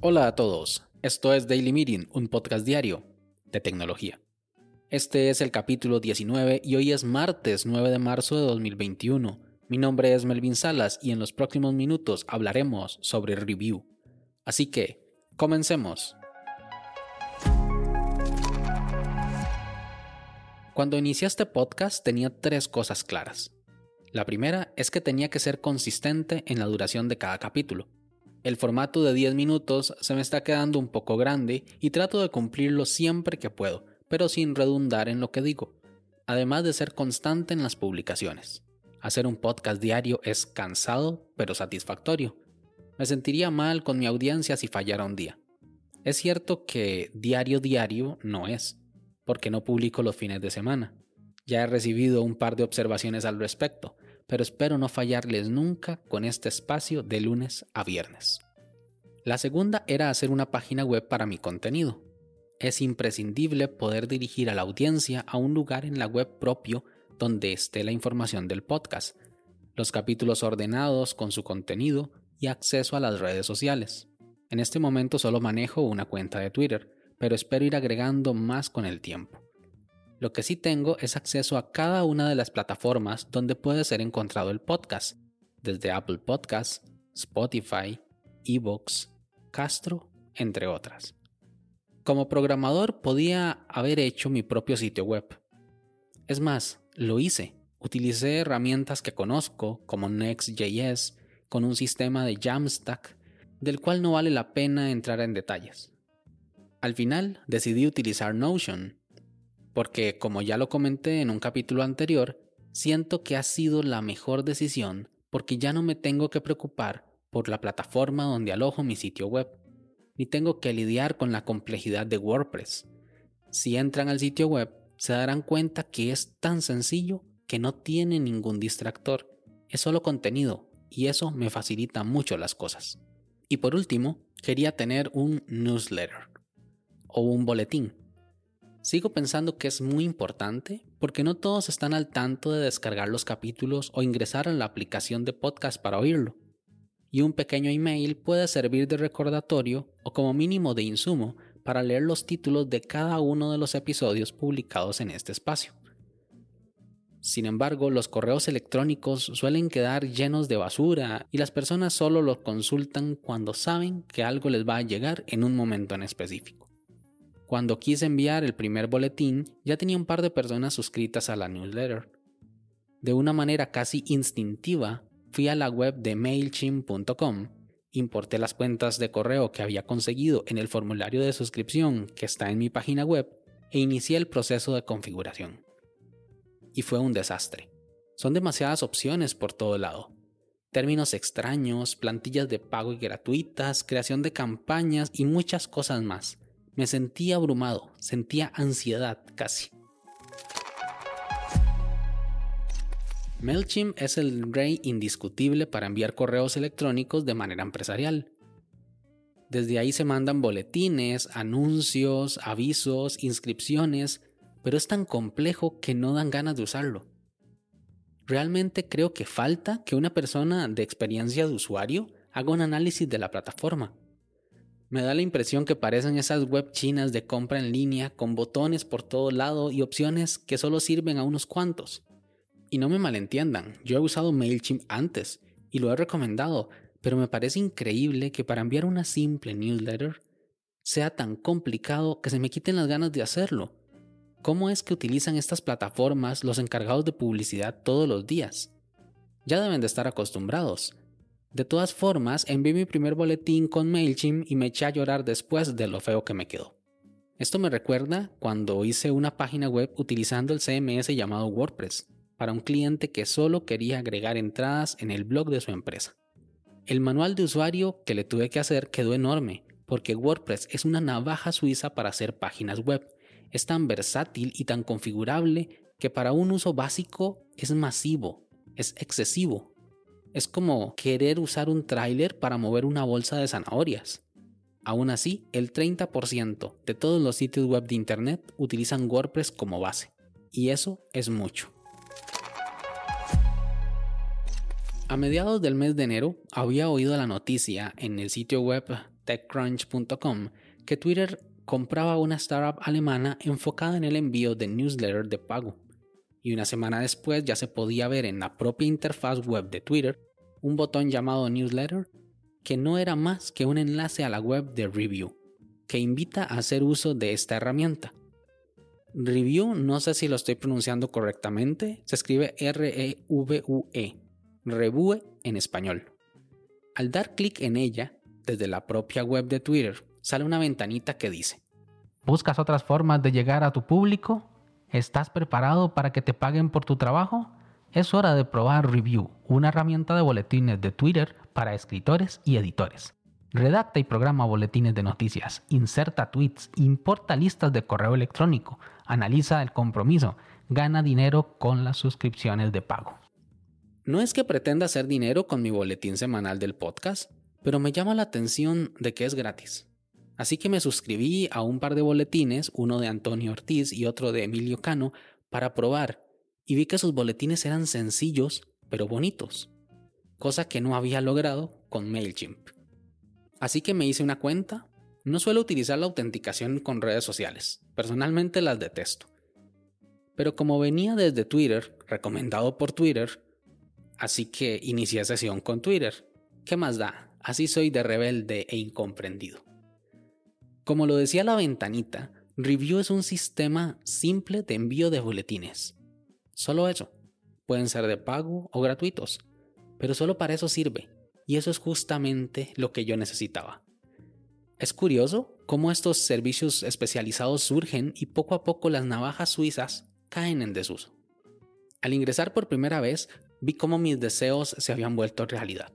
Hola a todos, esto es Daily Meeting, un podcast diario de tecnología. Este es el capítulo 19 y hoy es martes 9 de marzo de 2021. Mi nombre es Melvin Salas y en los próximos minutos hablaremos sobre review. Así que, comencemos. Cuando inicié este podcast tenía tres cosas claras. La primera es que tenía que ser consistente en la duración de cada capítulo. El formato de 10 minutos se me está quedando un poco grande y trato de cumplirlo siempre que puedo, pero sin redundar en lo que digo, además de ser constante en las publicaciones. Hacer un podcast diario es cansado, pero satisfactorio. Me sentiría mal con mi audiencia si fallara un día. Es cierto que diario diario no es, porque no publico los fines de semana. Ya he recibido un par de observaciones al respecto, pero espero no fallarles nunca con este espacio de lunes a viernes. La segunda era hacer una página web para mi contenido. Es imprescindible poder dirigir a la audiencia a un lugar en la web propio donde esté la información del podcast, los capítulos ordenados con su contenido y acceso a las redes sociales. En este momento solo manejo una cuenta de Twitter, pero espero ir agregando más con el tiempo. Lo que sí tengo es acceso a cada una de las plataformas donde puede ser encontrado el podcast, desde Apple Podcasts, Spotify, Evox, Castro, entre otras. Como programador podía haber hecho mi propio sitio web. Es más, lo hice. Utilicé herramientas que conozco, como Next.js, con un sistema de Jamstack, del cual no vale la pena entrar en detalles. Al final decidí utilizar Notion, porque como ya lo comenté en un capítulo anterior, siento que ha sido la mejor decisión porque ya no me tengo que preocupar por la plataforma donde alojo mi sitio web, ni tengo que lidiar con la complejidad de WordPress. Si entran al sitio web, se darán cuenta que es tan sencillo que no tiene ningún distractor, es solo contenido y eso me facilita mucho las cosas. Y por último, quería tener un newsletter o un boletín. Sigo pensando que es muy importante porque no todos están al tanto de descargar los capítulos o ingresar a la aplicación de podcast para oírlo. Y un pequeño email puede servir de recordatorio o como mínimo de insumo para leer los títulos de cada uno de los episodios publicados en este espacio. Sin embargo, los correos electrónicos suelen quedar llenos de basura y las personas solo los consultan cuando saben que algo les va a llegar en un momento en específico. Cuando quise enviar el primer boletín, ya tenía un par de personas suscritas a la newsletter. De una manera casi instintiva, fui a la web de mailchimp.com, importé las cuentas de correo que había conseguido en el formulario de suscripción que está en mi página web e inicié el proceso de configuración y fue un desastre. Son demasiadas opciones por todo lado. Términos extraños, plantillas de pago y gratuitas, creación de campañas y muchas cosas más. Me sentía abrumado, sentía ansiedad casi. MailChimp es el rey indiscutible para enviar correos electrónicos de manera empresarial. Desde ahí se mandan boletines, anuncios, avisos, inscripciones, pero es tan complejo que no dan ganas de usarlo. Realmente creo que falta que una persona de experiencia de usuario haga un análisis de la plataforma. Me da la impresión que parecen esas web chinas de compra en línea con botones por todo lado y opciones que solo sirven a unos cuantos. Y no me malentiendan, yo he usado MailChimp antes y lo he recomendado, pero me parece increíble que para enviar una simple newsletter sea tan complicado que se me quiten las ganas de hacerlo ¿Cómo es que utilizan estas plataformas los encargados de publicidad todos los días? Ya deben de estar acostumbrados. De todas formas, envié mi primer boletín con MailChimp y me eché a llorar después de lo feo que me quedó. Esto me recuerda cuando hice una página web utilizando el CMS llamado WordPress para un cliente que solo quería agregar entradas en el blog de su empresa. El manual de usuario que le tuve que hacer quedó enorme, porque WordPress es una navaja suiza para hacer páginas web es tan versátil y tan configurable que para un uso básico es masivo, es excesivo. Es como querer usar un tráiler para mover una bolsa de zanahorias. Aún así, el 30% de todos los sitios web de Internet utilizan WordPress como base. Y eso es mucho. A mediados del mes de enero había oído la noticia en el sitio web techcrunch.com que Twitter compraba una startup alemana enfocada en el envío de newsletter de pago. Y una semana después ya se podía ver en la propia interfaz web de Twitter un botón llamado newsletter que no era más que un enlace a la web de Review, que invita a hacer uso de esta herramienta. Review, no sé si lo estoy pronunciando correctamente, se escribe R-E-V-U-E, e, Revue en español. Al dar clic en ella, desde la propia web de Twitter, sale una ventanita que dice, ¿Buscas otras formas de llegar a tu público? ¿Estás preparado para que te paguen por tu trabajo? Es hora de probar Review, una herramienta de boletines de Twitter para escritores y editores. Redacta y programa boletines de noticias, inserta tweets, importa listas de correo electrónico, analiza el compromiso, gana dinero con las suscripciones de pago. No es que pretenda hacer dinero con mi boletín semanal del podcast, pero me llama la atención de que es gratis. Así que me suscribí a un par de boletines, uno de Antonio Ortiz y otro de Emilio Cano, para probar, y vi que sus boletines eran sencillos, pero bonitos, cosa que no había logrado con MailChimp. Así que me hice una cuenta. No suelo utilizar la autenticación con redes sociales. Personalmente las detesto. Pero como venía desde Twitter, recomendado por Twitter, así que inicié sesión con Twitter. ¿Qué más da? Así soy de rebelde e incomprendido. Como lo decía la ventanita, Review es un sistema simple de envío de boletines. Solo eso. Pueden ser de pago o gratuitos, pero solo para eso sirve. Y eso es justamente lo que yo necesitaba. Es curioso cómo estos servicios especializados surgen y poco a poco las navajas suizas caen en desuso. Al ingresar por primera vez, vi cómo mis deseos se habían vuelto realidad.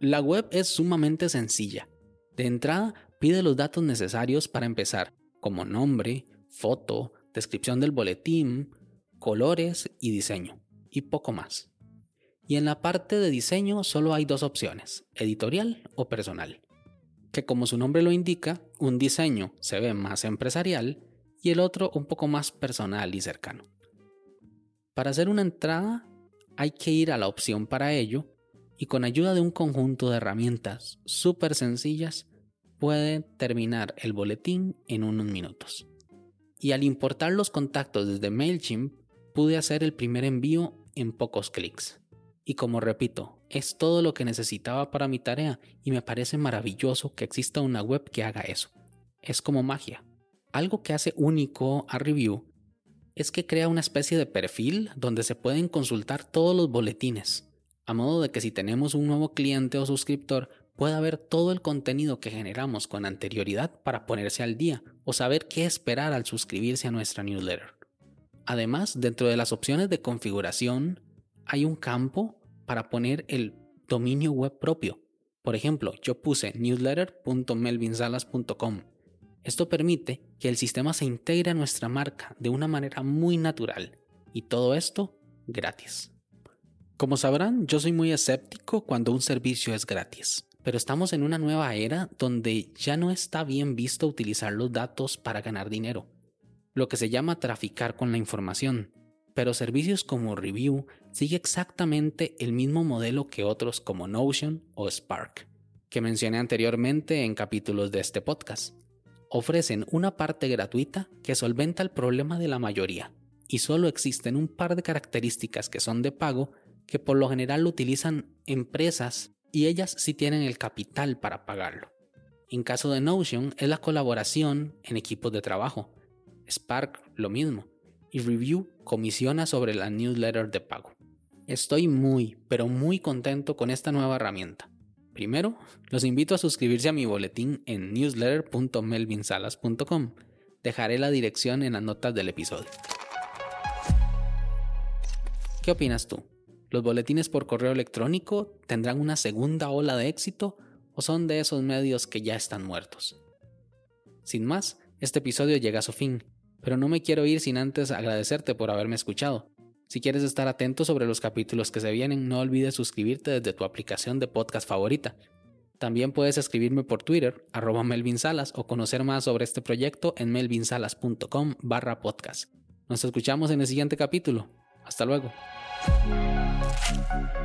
La web es sumamente sencilla. De entrada, pide los datos necesarios para empezar, como nombre, foto, descripción del boletín, colores y diseño, y poco más. Y en la parte de diseño solo hay dos opciones, editorial o personal. Que como su nombre lo indica, un diseño se ve más empresarial y el otro un poco más personal y cercano. Para hacer una entrada hay que ir a la opción para ello y con ayuda de un conjunto de herramientas súper sencillas puede terminar el boletín en unos minutos. Y al importar los contactos desde MailChimp pude hacer el primer envío en pocos clics. Y como repito, es todo lo que necesitaba para mi tarea y me parece maravilloso que exista una web que haga eso. Es como magia. Algo que hace único a Review es que crea una especie de perfil donde se pueden consultar todos los boletines, a modo de que si tenemos un nuevo cliente o suscriptor pueda ver todo el contenido que generamos con anterioridad para ponerse al día o saber qué esperar al suscribirse a nuestra newsletter. Además, dentro de las opciones de configuración, hay un campo para poner el dominio web propio. Por ejemplo, yo puse newsletter.melvinsalas.com. Esto permite que el sistema se integre a nuestra marca de una manera muy natural y todo esto gratis. Como sabrán, yo soy muy escéptico cuando un servicio es gratis, pero estamos en una nueva era donde ya no está bien visto utilizar los datos para ganar dinero, lo que se llama traficar con la información pero servicios como Review sigue exactamente el mismo modelo que otros como Notion o Spark, que mencioné anteriormente en capítulos de este podcast. Ofrecen una parte gratuita que solventa el problema de la mayoría, y solo existen un par de características que son de pago que por lo general utilizan empresas y ellas sí tienen el capital para pagarlo. En caso de Notion es la colaboración en equipos de trabajo. Spark lo mismo y Review comisiona sobre la newsletter de pago. Estoy muy, pero muy contento con esta nueva herramienta. Primero, los invito a suscribirse a mi boletín en newsletter.melvinsalas.com. Dejaré la dirección en las notas del episodio. ¿Qué opinas tú? ¿Los boletines por correo electrónico tendrán una segunda ola de éxito o son de esos medios que ya están muertos? Sin más, este episodio llega a su fin pero no me quiero ir sin antes agradecerte por haberme escuchado. Si quieres estar atento sobre los capítulos que se vienen, no olvides suscribirte desde tu aplicación de podcast favorita. También puedes escribirme por Twitter, arroba Melvin o conocer más sobre este proyecto en melvinsalas.com barra podcast. Nos escuchamos en el siguiente capítulo. Hasta luego. Mm-hmm.